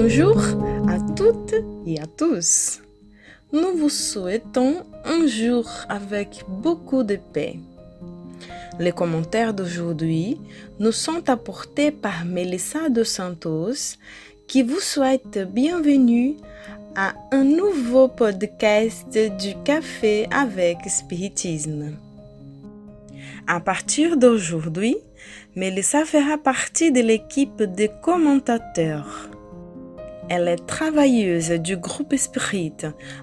Bonjour à toutes et à tous. Nous vous souhaitons un jour avec beaucoup de paix. Les commentaires d'aujourd'hui nous sont apportés par Melissa de Santos qui vous souhaite bienvenue à un nouveau podcast du Café avec Spiritisme. À partir d'aujourd'hui, Melissa fera partie de l'équipe des commentateurs. Elle est travailleuse du groupe Spirit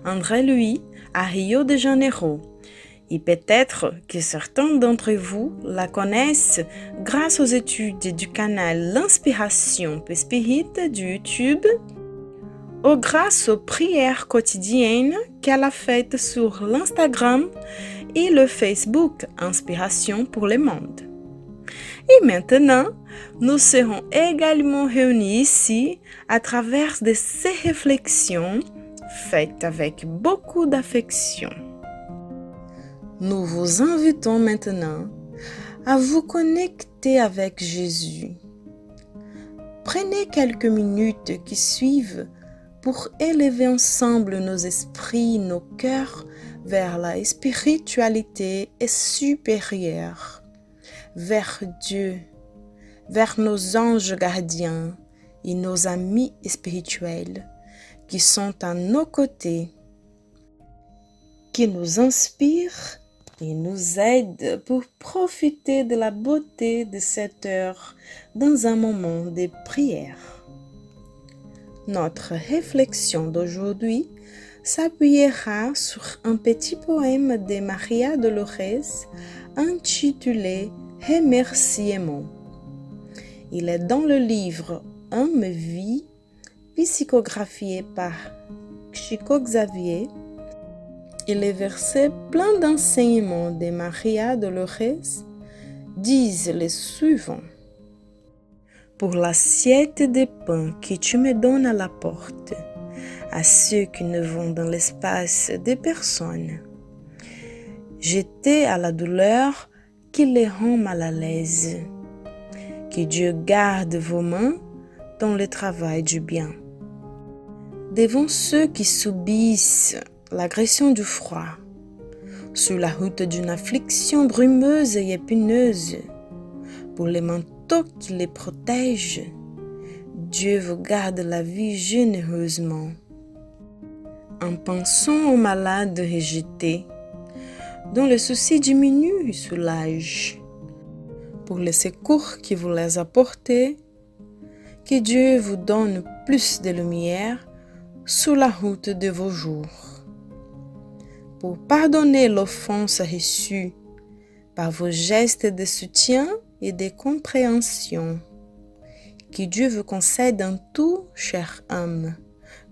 André Louis à Rio de Janeiro. Et peut-être que certains d'entre vous la connaissent grâce aux études du canal L'Inspiration Spirit du YouTube ou grâce aux prières quotidiennes qu'elle a faites sur l'Instagram et le Facebook Inspiration pour le monde. Et maintenant, nous serons également réunis ici à travers de ces réflexions faites avec beaucoup d'affection. Nous vous invitons maintenant à vous connecter avec Jésus. Prenez quelques minutes qui suivent pour élever ensemble nos esprits, nos cœurs vers la spiritualité supérieure, vers Dieu, vers nos anges gardiens et nos amis spirituels qui sont à nos côtés, qui nous inspirent et nous aident pour profiter de la beauté de cette heure dans un moment de prière. Notre réflexion d'aujourd'hui s'appuiera sur un petit poème de Maria Dolores intitulé Remerciement. Il est dans le livre Homme vie, psychographié par Chico Xavier. Et les versets pleins d'enseignements de Maria Dolores disent les suivants. Pour l'assiette de pain que tu me donnes à la porte, à ceux qui ne vont dans l'espace des personnes. J'étais à la douleur qui les rend mal à l'aise. Que Dieu garde vos mains dans le travail du bien. Devant ceux qui subissent l'agression du froid, sur la route d'une affliction brumeuse et épineuse, pour les manteaux qui les protègent, Dieu vous garde la vie généreusement en pensant aux malades rejetés, dont le souci diminue sous l'âge. Pour les secours qui vous les apportez, que Dieu vous donne plus de lumière sur la route de vos jours. Pour pardonner l'offense reçue par vos gestes de soutien et de compréhension. Que Dieu vous concède en tout, cher homme,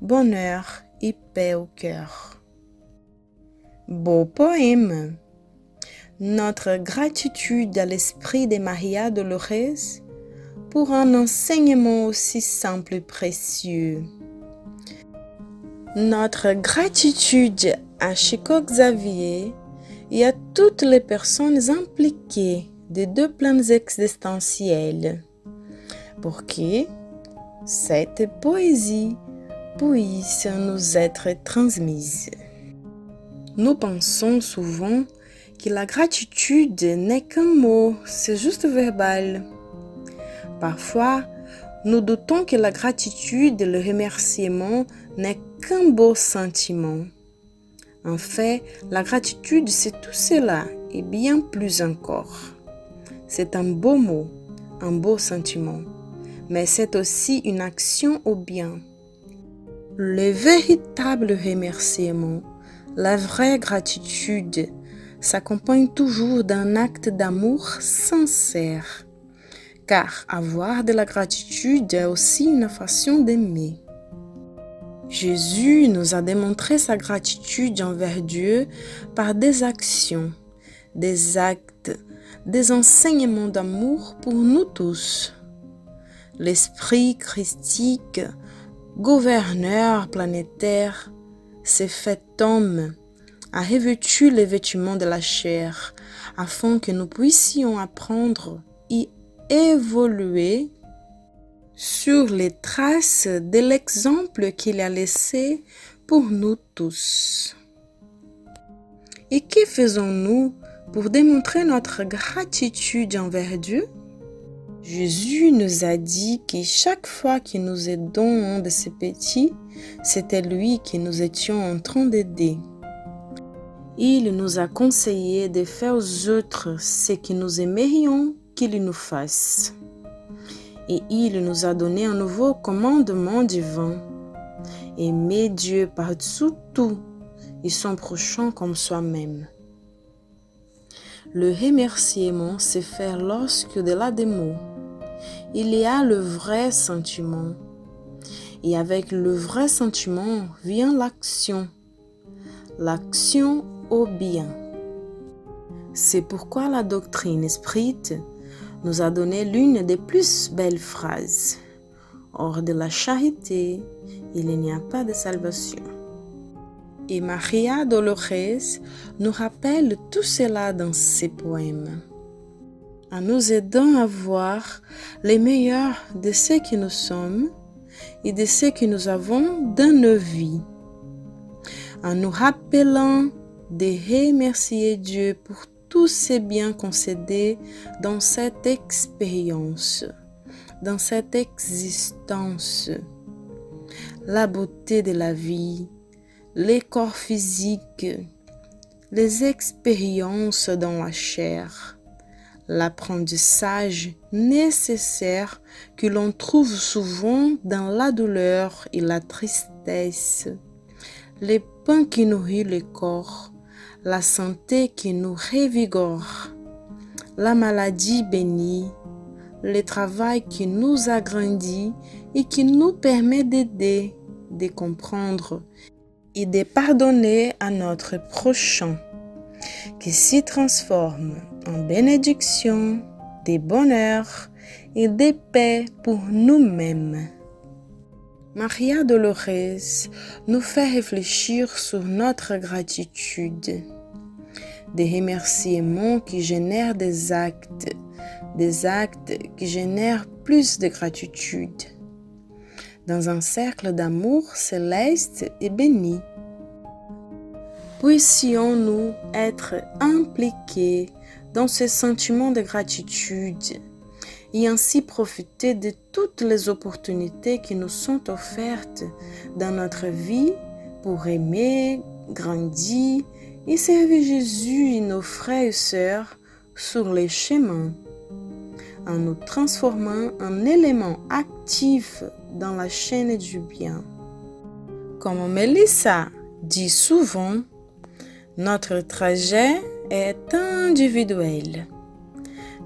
bonheur et paix au cœur. Beau poème. Notre gratitude à l'esprit de Maria Dolores pour un enseignement aussi simple et précieux. Notre gratitude à Chico Xavier et à toutes les personnes impliquées des deux plans existentiels pour que cette poésie puisse nous être transmise. Nous pensons souvent que la gratitude n'est qu'un mot, c'est juste verbal. Parfois, nous doutons que la gratitude et le remerciement n'est qu'un beau sentiment. En fait, la gratitude, c'est tout cela et bien plus encore. C'est un beau mot, un beau sentiment, mais c'est aussi une action au bien. Le véritable remerciement, la vraie gratitude, s'accompagne toujours d'un acte d'amour sincère. Car avoir de la gratitude est aussi une façon d'aimer. Jésus nous a démontré sa gratitude envers Dieu par des actions, des actes, des enseignements d'amour pour nous tous. L'esprit christique gouverneur planétaire, s'est fait homme, a revêtu les vêtements de la chair, afin que nous puissions apprendre et évoluer sur les traces de l'exemple qu'il a laissé pour nous tous? Et que faisons-nous pour démontrer notre gratitude envers Dieu? Jésus nous a dit que chaque fois que nous aidons un de ces petits, c'était lui que nous étions en train d'aider. Il nous a conseillé de faire aux autres ce que nous aimerions qu'ils nous fassent. Et il nous a donné un nouveau commandement divin. Aimer Dieu par-dessous tout et son prochain comme soi-même. Le remerciement se fait lorsque de des mots il y a le vrai sentiment. Et avec le vrai sentiment vient l'action. L'action au bien. C'est pourquoi la doctrine esprit nous a donné l'une des plus belles phrases. Hors de la charité, il n'y a pas de salvation. Et Maria Dolores nous rappelle tout cela dans ses poèmes en nous aidant à voir les meilleurs de ce que nous sommes et de ce que nous avons dans nos vies, en nous rappelant de remercier Dieu pour tous ses biens concédés dans cette expérience, dans cette existence, la beauté de la vie, les corps physiques, les expériences dans la chair, l'apprentissage nécessaire que l'on trouve souvent dans la douleur et la tristesse, les pains qui nourrit le corps, la santé qui nous revigore, la maladie bénie, le travail qui nous agrandit et qui nous permet d'aider, de comprendre et de pardonner à notre prochain qui s'y transforme en bénédiction, des bonheurs et des paix pour nous-mêmes. Maria Dolores nous fait réfléchir sur notre gratitude, des remerciements qui génèrent des actes, des actes qui génèrent plus de gratitude, dans un cercle d'amour céleste et béni puissions-nous être impliqués dans ce sentiment de gratitude et ainsi profiter de toutes les opportunités qui nous sont offertes dans notre vie pour aimer, grandir et servir Jésus et nos frères et sœurs sur les chemins en nous transformant en éléments actifs dans la chaîne du bien. Comme Melissa dit souvent, notre trajet est individuel,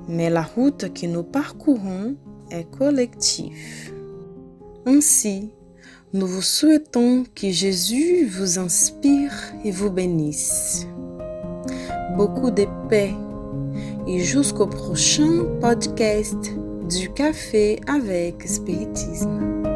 mais la route que nous parcourons est collective. Ainsi, nous vous souhaitons que Jésus vous inspire et vous bénisse. Beaucoup de paix et jusqu'au prochain podcast du café avec spiritisme.